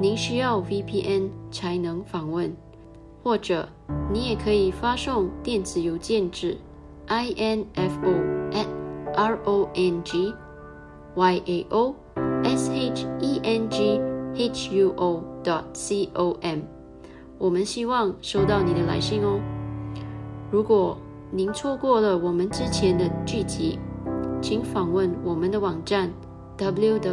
您需要 VPN 才能访问，或者你也可以发送电子邮件至 info at。R O N G Y A O S H E N G H U O dot C O M，我们希望收到你的来信哦。如果您错过了我们之前的剧集，请访问我们的网站 www.rong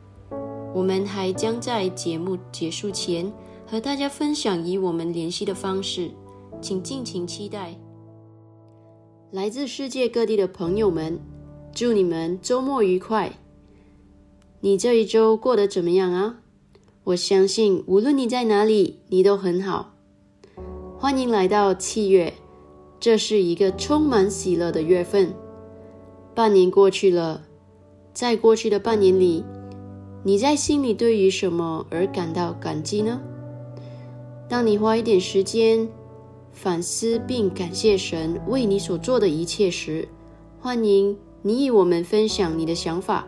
我们还将在节目结束前和大家分享以我们联系的方式，请尽情期待。来自世界各地的朋友们，祝你们周末愉快！你这一周过得怎么样啊？我相信，无论你在哪里，你都很好。欢迎来到七月，这是一个充满喜乐的月份。半年过去了，在过去的半年里，你在心里对于什么而感到感激呢？当你花一点时间。反思并感谢神为你所做的一切时，欢迎你与我们分享你的想法。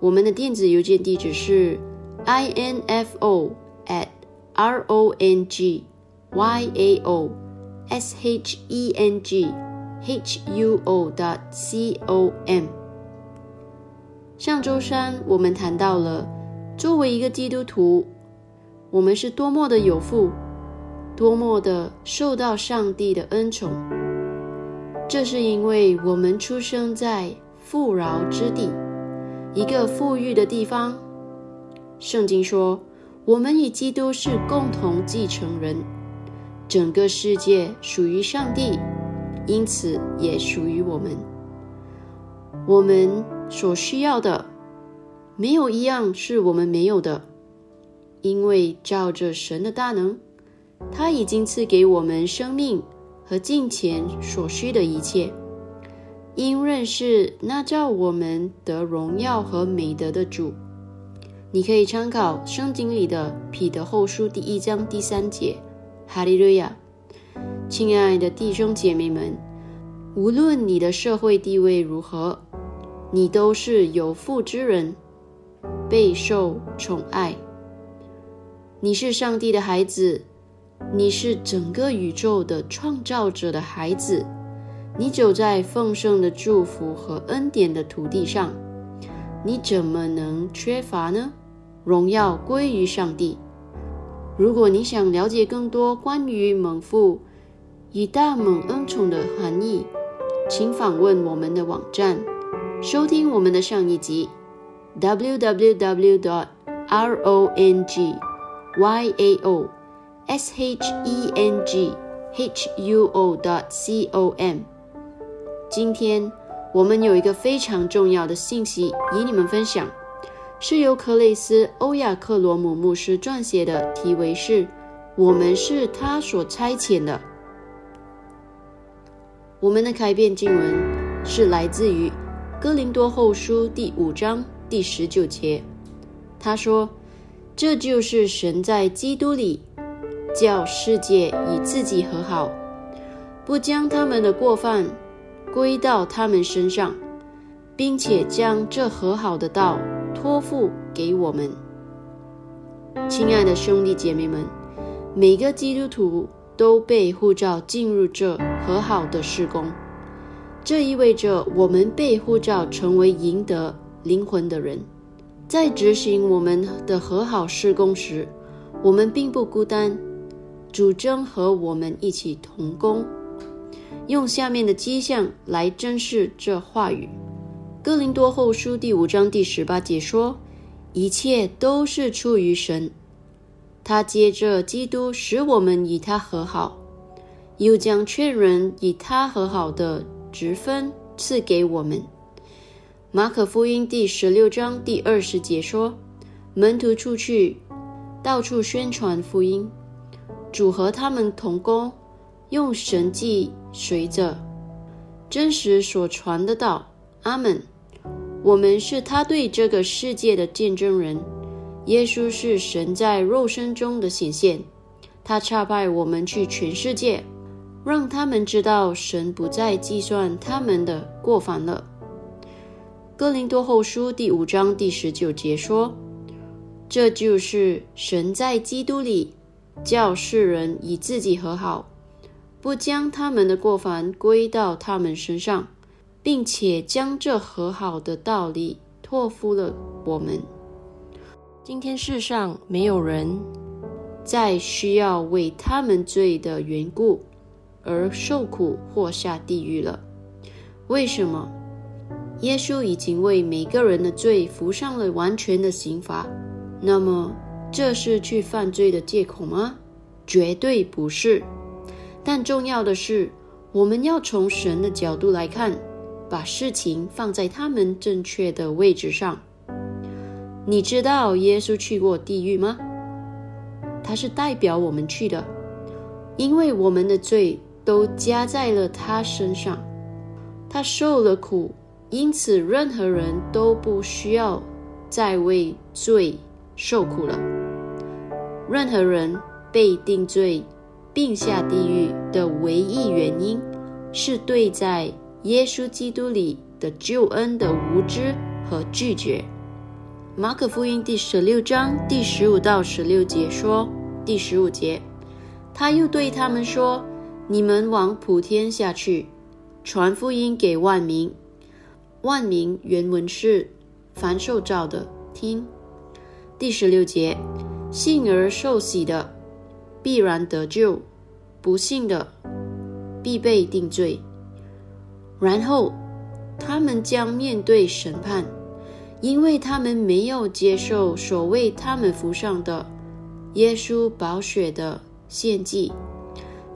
我们的电子邮件地址是 i n f o at r o n g y a o s h e n g h u o dot c o m。上周三我们谈到了，作为一个基督徒，我们是多么的有福。多么的受到上帝的恩宠！这是因为我们出生在富饶之地，一个富裕的地方。圣经说，我们与基督是共同继承人，整个世界属于上帝，因此也属于我们。我们所需要的，没有一样是我们没有的，因为照着神的大能。他已经赐给我们生命和金钱所需的一切，因认识那叫我们得荣耀和美德的主。你可以参考圣经里的彼得后书第一章第三节。哈利路亚！亲爱的弟兄姐妹们，无论你的社会地位如何，你都是有福之人，备受宠爱。你是上帝的孩子。你是整个宇宙的创造者的孩子，你走在丰盛的祝福和恩典的土地上，你怎么能缺乏呢？荣耀归于上帝。如果你想了解更多关于猛父以大猛恩宠的含义，请访问我们的网站，收听我们的上一集 www rongy ao sh e n g h u o dot com。今天我们有一个非常重要的信息与你们分享，是由克雷斯·欧亚克罗姆牧师撰写的，题为是“我们是他所差遣的”。我们的开篇经文是来自于《哥林多后书》第五章第十九节，他说：“这就是神在基督里。”叫世界与自己和好，不将他们的过犯归到他们身上，并且将这和好的道托付给我们。亲爱的兄弟姐妹们，每个基督徒都被呼召进入这和好的事工，这意味着我们被呼召成为赢得灵魂的人。在执行我们的和好事工时，我们并不孤单。主张和我们一起同工，用下面的迹象来珍视这话语。哥林多后书第五章第十八节说：“一切都是出于神，他接着基督使我们与他和好，又将劝人与他和好的职分赐给我们。”马可福音第十六章第二十节说：“门徒出去，到处宣传福音。”主和他们同工，用神迹随着真实所传的道。阿门。我们是他对这个世界的见证人。耶稣是神在肉身中的显现。他差派我们去全世界，让他们知道神不再计算他们的过犯了。哥林多后书第五章第十九节说：“这就是神在基督里。”叫世人与自己和好，不将他们的过犯归到他们身上，并且将这和好的道理托付了我们。今天世上没有人再需要为他们罪的缘故而受苦或下地狱了。为什么？耶稣已经为每个人的罪服上了完全的刑罚。那么？这是去犯罪的借口吗？绝对不是。但重要的是，我们要从神的角度来看，把事情放在他们正确的位置上。你知道耶稣去过地狱吗？他是代表我们去的，因为我们的罪都加在了他身上，他受了苦，因此任何人都不需要再为罪受苦了。任何人被定罪，并下地狱的唯一原因，是对在耶稣基督里的救恩的无知和拒绝。马可福音第十六章第十五到十六节说：“第十五节，他又对他们说：‘你们往普天下去，传福音给万民。’万民原文是凡受造的。听第十六节，信而受洗的。”必然得救，不信的必被定罪。然后他们将面对审判，因为他们没有接受所谓他们服上的耶稣宝血的献祭。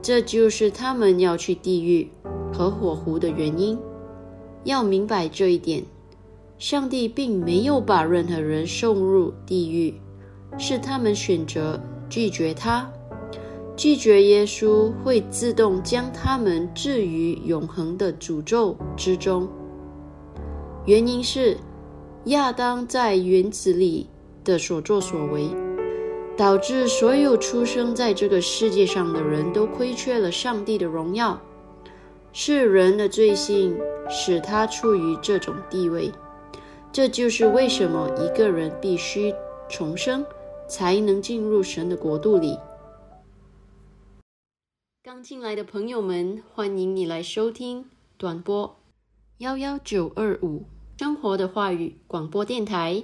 这就是他们要去地狱和火湖的原因。要明白这一点，上帝并没有把任何人送入地狱，是他们选择拒绝他。拒绝耶稣会自动将他们置于永恒的诅咒之中。原因是亚当在园子里的所作所为，导致所有出生在这个世界上的人都亏缺了上帝的荣耀。是人的罪性使他处于这种地位。这就是为什么一个人必须重生，才能进入神的国度里。刚进来的朋友们，欢迎你来收听短波幺幺九二五生活的话语广播电台，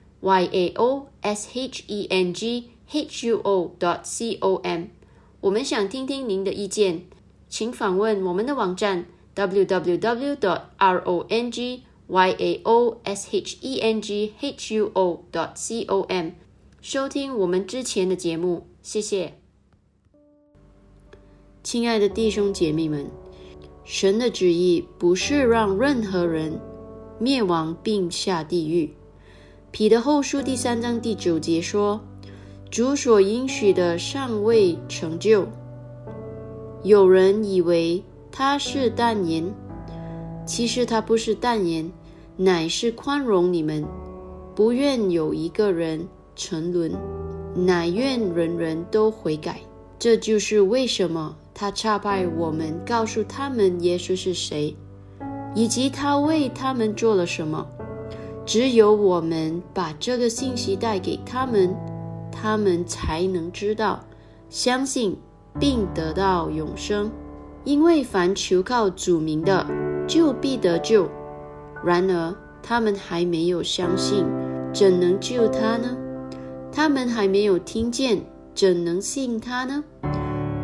y a o s h e n g h u o dot c o m。我们想听听您的意见，请访问我们的网站 www dot r o n g y a o s h e n g h u o dot c o m，收听我们之前的节目。谢谢，亲爱的弟兄姐妹们。神的旨意不是让任何人灭亡并下地狱。彼得后书第三章第九节说：“主所应许的尚未成就。”有人以为他是淡言，其实他不是淡言，乃是宽容你们，不愿有一个人沉沦，乃愿人人都悔改。这就是为什么。他差派我们告诉他们耶稣是谁，以及他为他们做了什么。只有我们把这个信息带给他们，他们才能知道、相信并得到永生。因为凡求靠主名的，就必得救。然而他们还没有相信，怎能救他呢？他们还没有听见，怎能信他呢？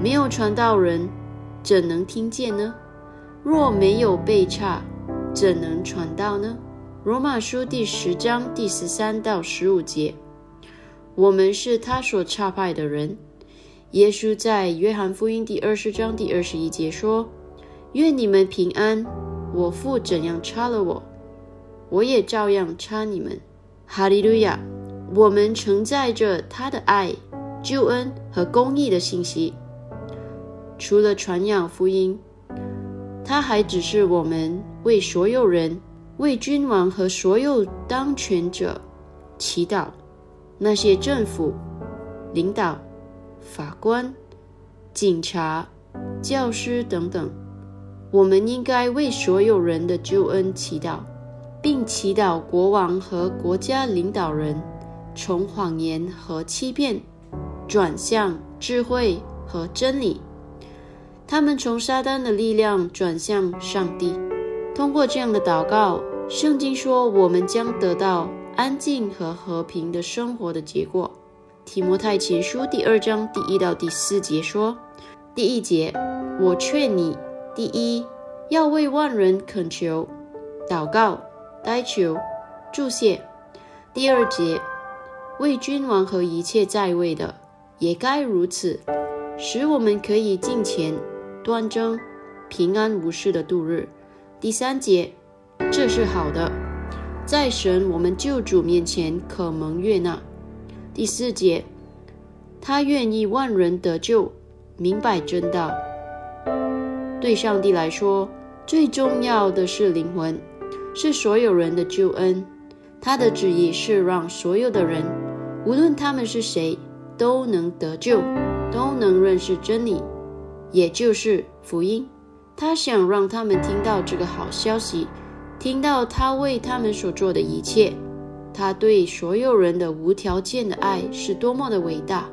没有传道人，怎能听见呢？若没有被差，怎能传道呢？罗马书第十章第十三到十五节，我们是他所差派的人。耶稣在约翰福音第二十章第二十一节说：“愿你们平安。我父怎样差了我，我也照样差你们。”哈利路亚！我们承载着他的爱、救恩和公义的信息。除了传扬福音，他还指示我们为所有人、为君王和所有当权者祈祷。那些政府、领导、法官、警察、教师等等，我们应该为所有人的救恩祈祷，并祈祷国王和国家领导人从谎言和欺骗转向智慧和真理。他们从撒旦的力量转向上帝，通过这样的祷告，圣经说我们将得到安静和和平的生活的结果。提摩太前书第二章第一到第四节说：第一节，我劝你，第一要为万人恳求、祷告、代求、祝谢；第二节，为君王和一切在位的也该如此，使我们可以敬虔。端正、平安无事的度日。第三节，这是好的，在神我们救主面前可蒙悦纳。第四节，他愿意万人得救，明白真道。对上帝来说，最重要的是灵魂，是所有人的救恩。他的旨意是让所有的人，无论他们是谁，都能得救，都能认识真理，也就是福音。他想让他们听到这个好消息，听到他为他们所做的一切。他对所有人的无条件的爱是多么的伟大！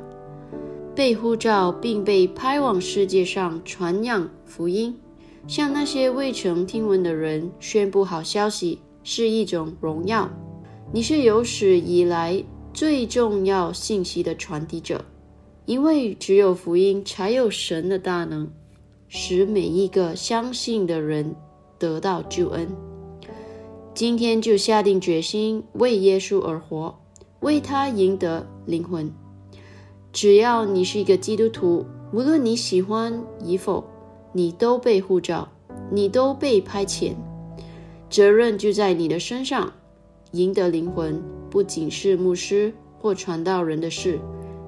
被呼召并被派往世界上传扬福音，向那些未曾听闻的人宣布好消息，是一种荣耀。你是有史以来最重要信息的传递者，因为只有福音才有神的大能，使每一个相信的人得到救恩。今天就下定决心为耶稣而活，为他赢得灵魂。只要你是一个基督徒，无论你喜欢与否，你都被呼召，你都被派遣，责任就在你的身上。赢得灵魂不仅是牧师或传道人的事，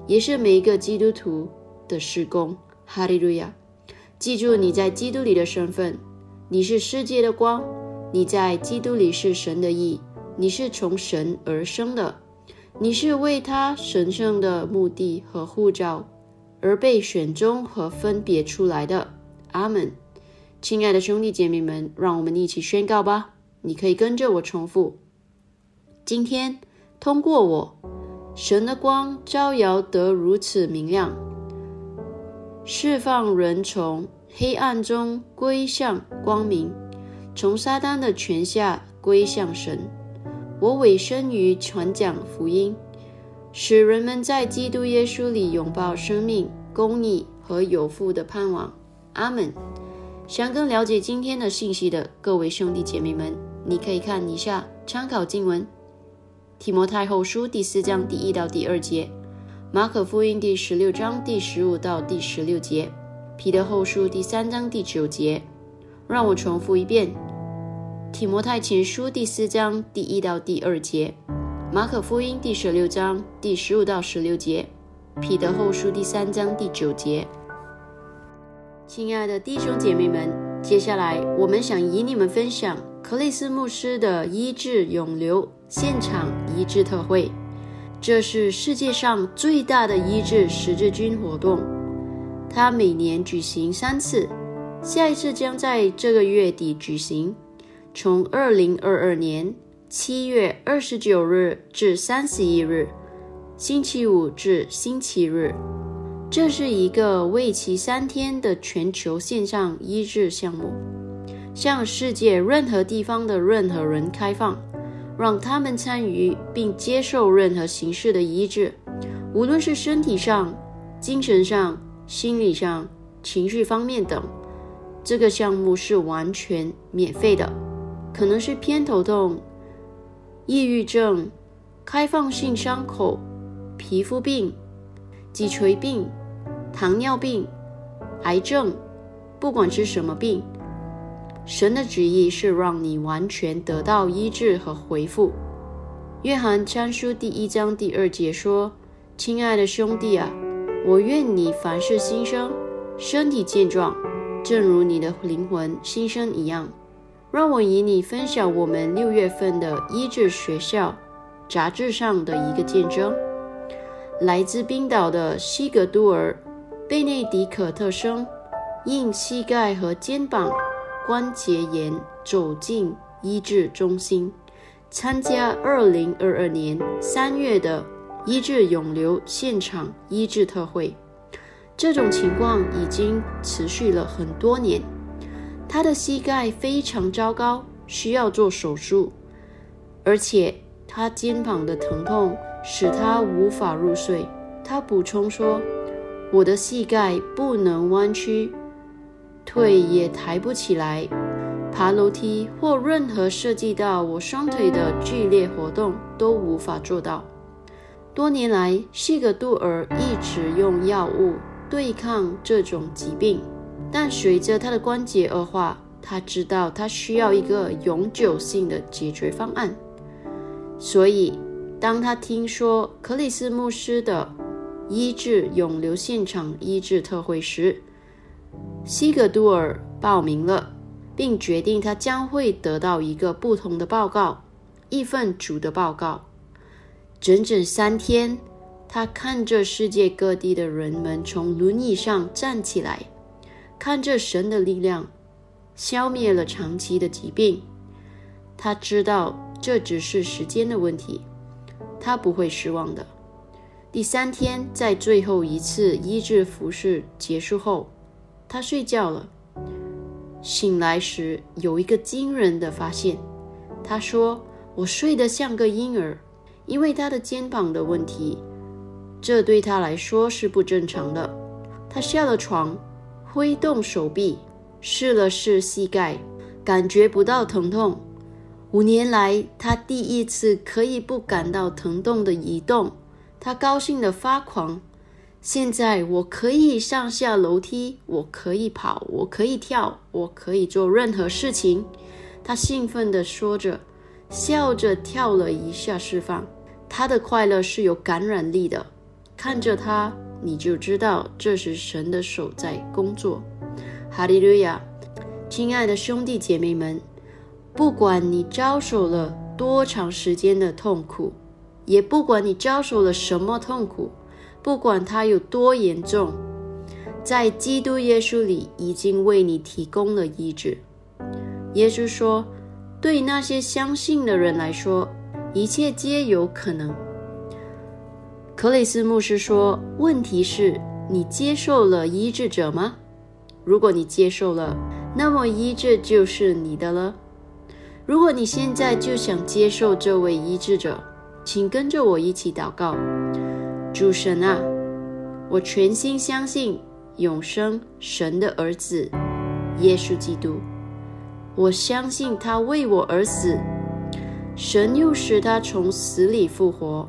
也是每一个基督徒的事工。哈利路亚！记住你在基督里的身份，你是世界的光。你在基督里是神的义，你是从神而生的，你是为他神圣的目的和护照而被选中和分别出来的。阿门。亲爱的兄弟姐妹们，让我们一起宣告吧。你可以跟着我重复：今天通过我，神的光照耀得如此明亮，释放人从黑暗中归向光明。从撒旦的权下归向神，我委身于传讲福音，使人们在基督耶稣里拥抱生命、公义和有福的盼望。阿门。想更了解今天的信息的各位兄弟姐妹们，你可以看一下参考经文：提摩太后书第四章第一到第二节，马可福音第十六章第十五到第十六节，彼得后书第三章第九节。让我重复一遍。提摩太前书第四章第一到第二节，马可福音第十六章第十五到十六节，彼得后书第三章第九节。亲爱的弟兄姐妹们，接下来我们想与你们分享克里斯牧师的医治永留现场医治特会。这是世界上最大的医治十字军活动，它每年举行三次，下一次将在这个月底举行。从二零二二年七月二十九日至三十一日，星期五至星期日，这是一个为期三天的全球线上医治项目，向世界任何地方的任何人开放，让他们参与并接受任何形式的医治，无论是身体上、精神上、心理上、情绪方面等。这个项目是完全免费的。可能是偏头痛、抑郁症、开放性伤口、皮肤病、脊椎病、糖尿病、癌症，不管是什么病，神的旨意是让你完全得到医治和恢复。约翰参书第一章第二节说：“亲爱的兄弟啊，我愿你凡事新生，身体健壮，正如你的灵魂新生一样。”让我与你分享我们六月份的医治学校杂志上的一个见证：来自冰岛的西格杜尔·贝内迪可特生，因膝盖和肩膀关节炎走进医治中心，参加2022年3月的医治永留现场医治特会。这种情况已经持续了很多年。他的膝盖非常糟糕，需要做手术，而且他肩膀的疼痛使他无法入睡。他补充说：“我的膝盖不能弯曲，腿也抬不起来，爬楼梯或任何涉及到我双腿的剧烈活动都无法做到。”多年来，西格杜尔一直用药物对抗这种疾病。但随着他的关节恶化，他知道他需要一个永久性的解决方案。所以，当他听说克里斯牧师的医治永留现场医治特会时，西格杜尔报名了，并决定他将会得到一个不同的报告，一份主的报告。整整三天，他看着世界各地的人们从轮椅上站起来，看着神的力量消灭了长期的疾病。他知道这只是时间的问题，他不会失望的。第三天，在最后一次医治服饰结束后，他睡觉了。醒来时，有一个惊人的发现。他说：“我睡得像个婴儿。”因为他的肩膀的问题，这对他来说是不正常的。他下了床，挥动手臂，试了试膝盖，感觉不到疼痛。五年来，他第一次可以不感到疼痛的移动，他高兴得发狂。现在我可以上下楼梯，我可以跑，我可以跳，我可以做任何事情。他兴奋地说着，笑着跳了一下，释放。他的快乐是有感染力的，看着他，你就知道这是神的手在工作。哈利路亚，亲爱的兄弟姐妹们，不管你遭受了多长时间的痛苦，也不管你遭受了什么痛苦，不管它有多严重，在基督耶稣里已经为你提供了医治。耶稣说，对那些相信的人来说。一切皆有可能。克里斯牧师说：“问题是，你接受了医治者吗？如果你接受了，那么医治就是你的了。如果你现在就想接受这位医治者，请跟着我一起祷告。主神啊，我全心相信永生神的儿子耶稣基督，我相信他为我而死。”神又使他从死里复活，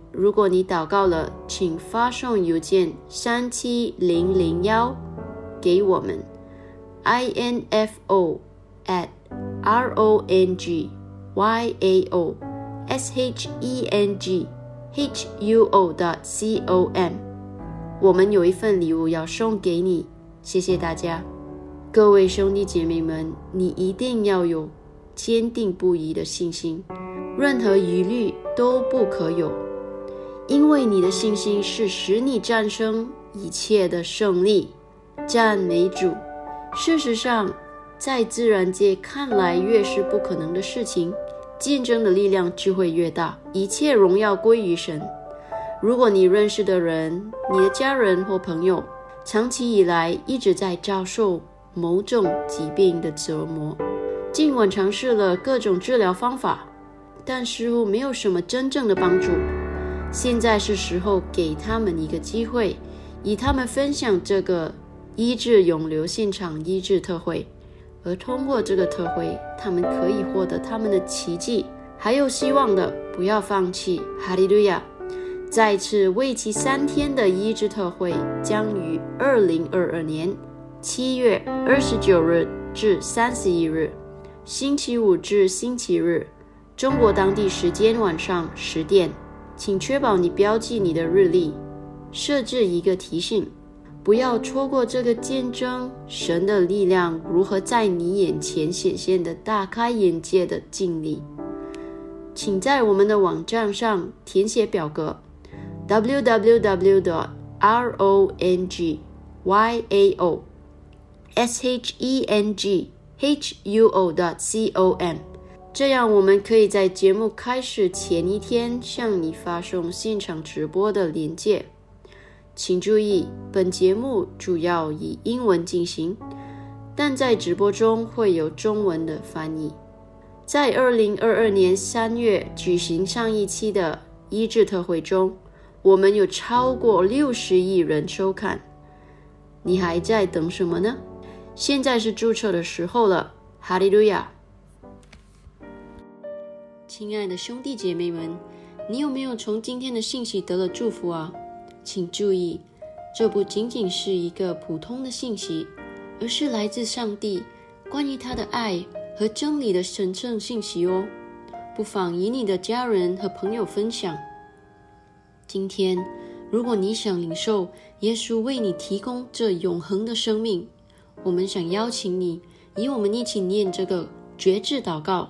如果你祷告了，请发送邮件三七零零幺给我们，i n f o at r o n g y a o s h e n g h u o dot c o m。我们有一份礼物要送给你，谢谢大家，各位兄弟姐妹们，你一定要有坚定不移的信心。任何疑虑都不可有，因为你的信心是使你战胜一切的胜利。赞美主！事实上，在自然界看来，越是不可能的事情，竞争的力量就会越大。一切荣耀归于神。如果你认识的人、你的家人或朋友，长期以来一直在遭受某种疾病的折磨，尽管尝试了各种治疗方法。但似乎没有什么真正的帮助。现在是时候给他们一个机会，与他们分享这个医治永留现场医治特会，而通过这个特会，他们可以获得他们的奇迹，还有希望的。不要放弃，哈利路亚！再次为期三天的医治特会将于二零二二年七月二十九日至三十一日，星期五至星期日。中国当地时间晚上十点，请确保你标记你的日历，设置一个提醒，不要错过这个见证神的力量如何在你眼前显现的大开眼界的经历。请在我们的网站上填写表格：www.rongyao.shenghuo.com。这样，我们可以在节目开始前一天向你发送现场直播的链接。请注意，本节目主要以英文进行，但在直播中会有中文的翻译。在二零二二年三月举行上一期的医治特会中，我们有超过六十亿人收看。你还在等什么呢？现在是注册的时候了，哈利路亚！亲爱的兄弟姐妹们，你有没有从今天的信息得了祝福啊？请注意，这不仅仅是一个普通的信息，而是来自上帝关于他的爱和真理的神圣信息哦。不妨与你的家人和朋友分享。今天，如果你想领受耶稣为你提供这永恒的生命，我们想邀请你，与我们一起念这个绝志祷告，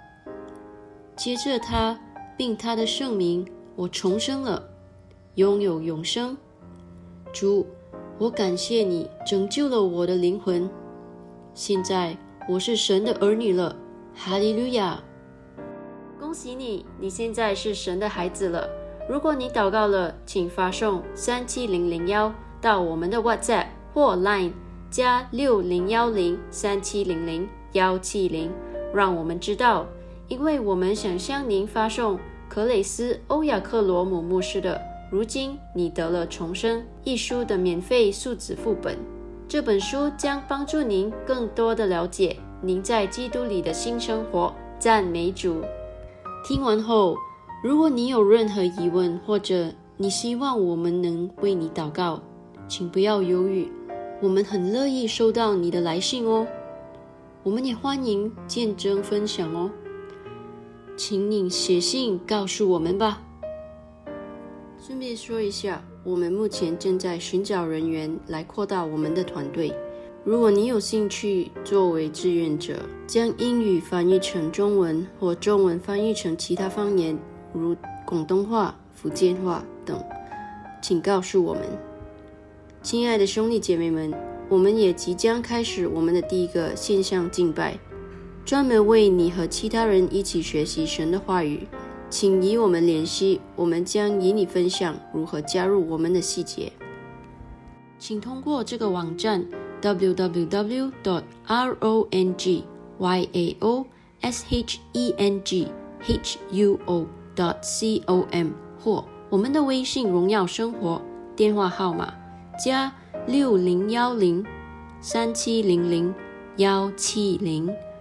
接着他，并他的圣名，我重生了，拥有永生。主，我感谢你拯救了我的灵魂。现在我是神的儿女了，哈利路亚！恭喜你，你现在是神的孩子了。如果你祷告了，请发送三七零零幺。到我们的 WhatsApp 或 Line 加六零幺零三七零零幺七零，让我们知道，因为我们想向您发送克雷斯欧亚克罗姆牧师的《如今你得了重生》一书的免费数字副本。这本书将帮助您更多的了解您在基督里的新生活。赞美主！听完后，如果你有任何疑问，或者你希望我们能为你祷告，请不要犹豫，我们很乐意收到你的来信哦。我们也欢迎见证分享哦，请你写信告诉我们吧。顺便说一下，我们目前正在寻找人员来扩大我们的团队。如果你有兴趣作为志愿者，将英语翻译成中文或中文翻译成其他方言，如广东话、福建话等，请告诉我们。亲爱的兄弟姐妹们，我们也即将开始我们的第一个线上敬拜，专门为你和其他人一起学习神的话语。请与我们联系，我们将与你分享如何加入我们的细节。请通过这个网站 www rongyaohesheng huo dot com 或我们的微信“荣耀生活”电话号码。加六零幺零三七零零幺七零，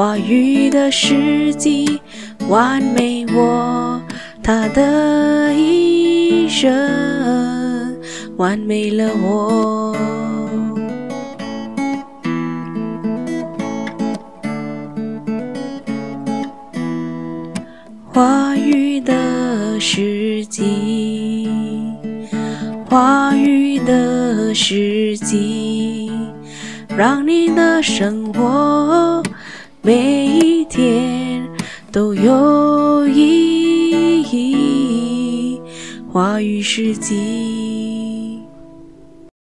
话语的时机完美我。他的一生完美了我。话语的时机，话语的时机，让你的生活每一天都有意义。话语时机。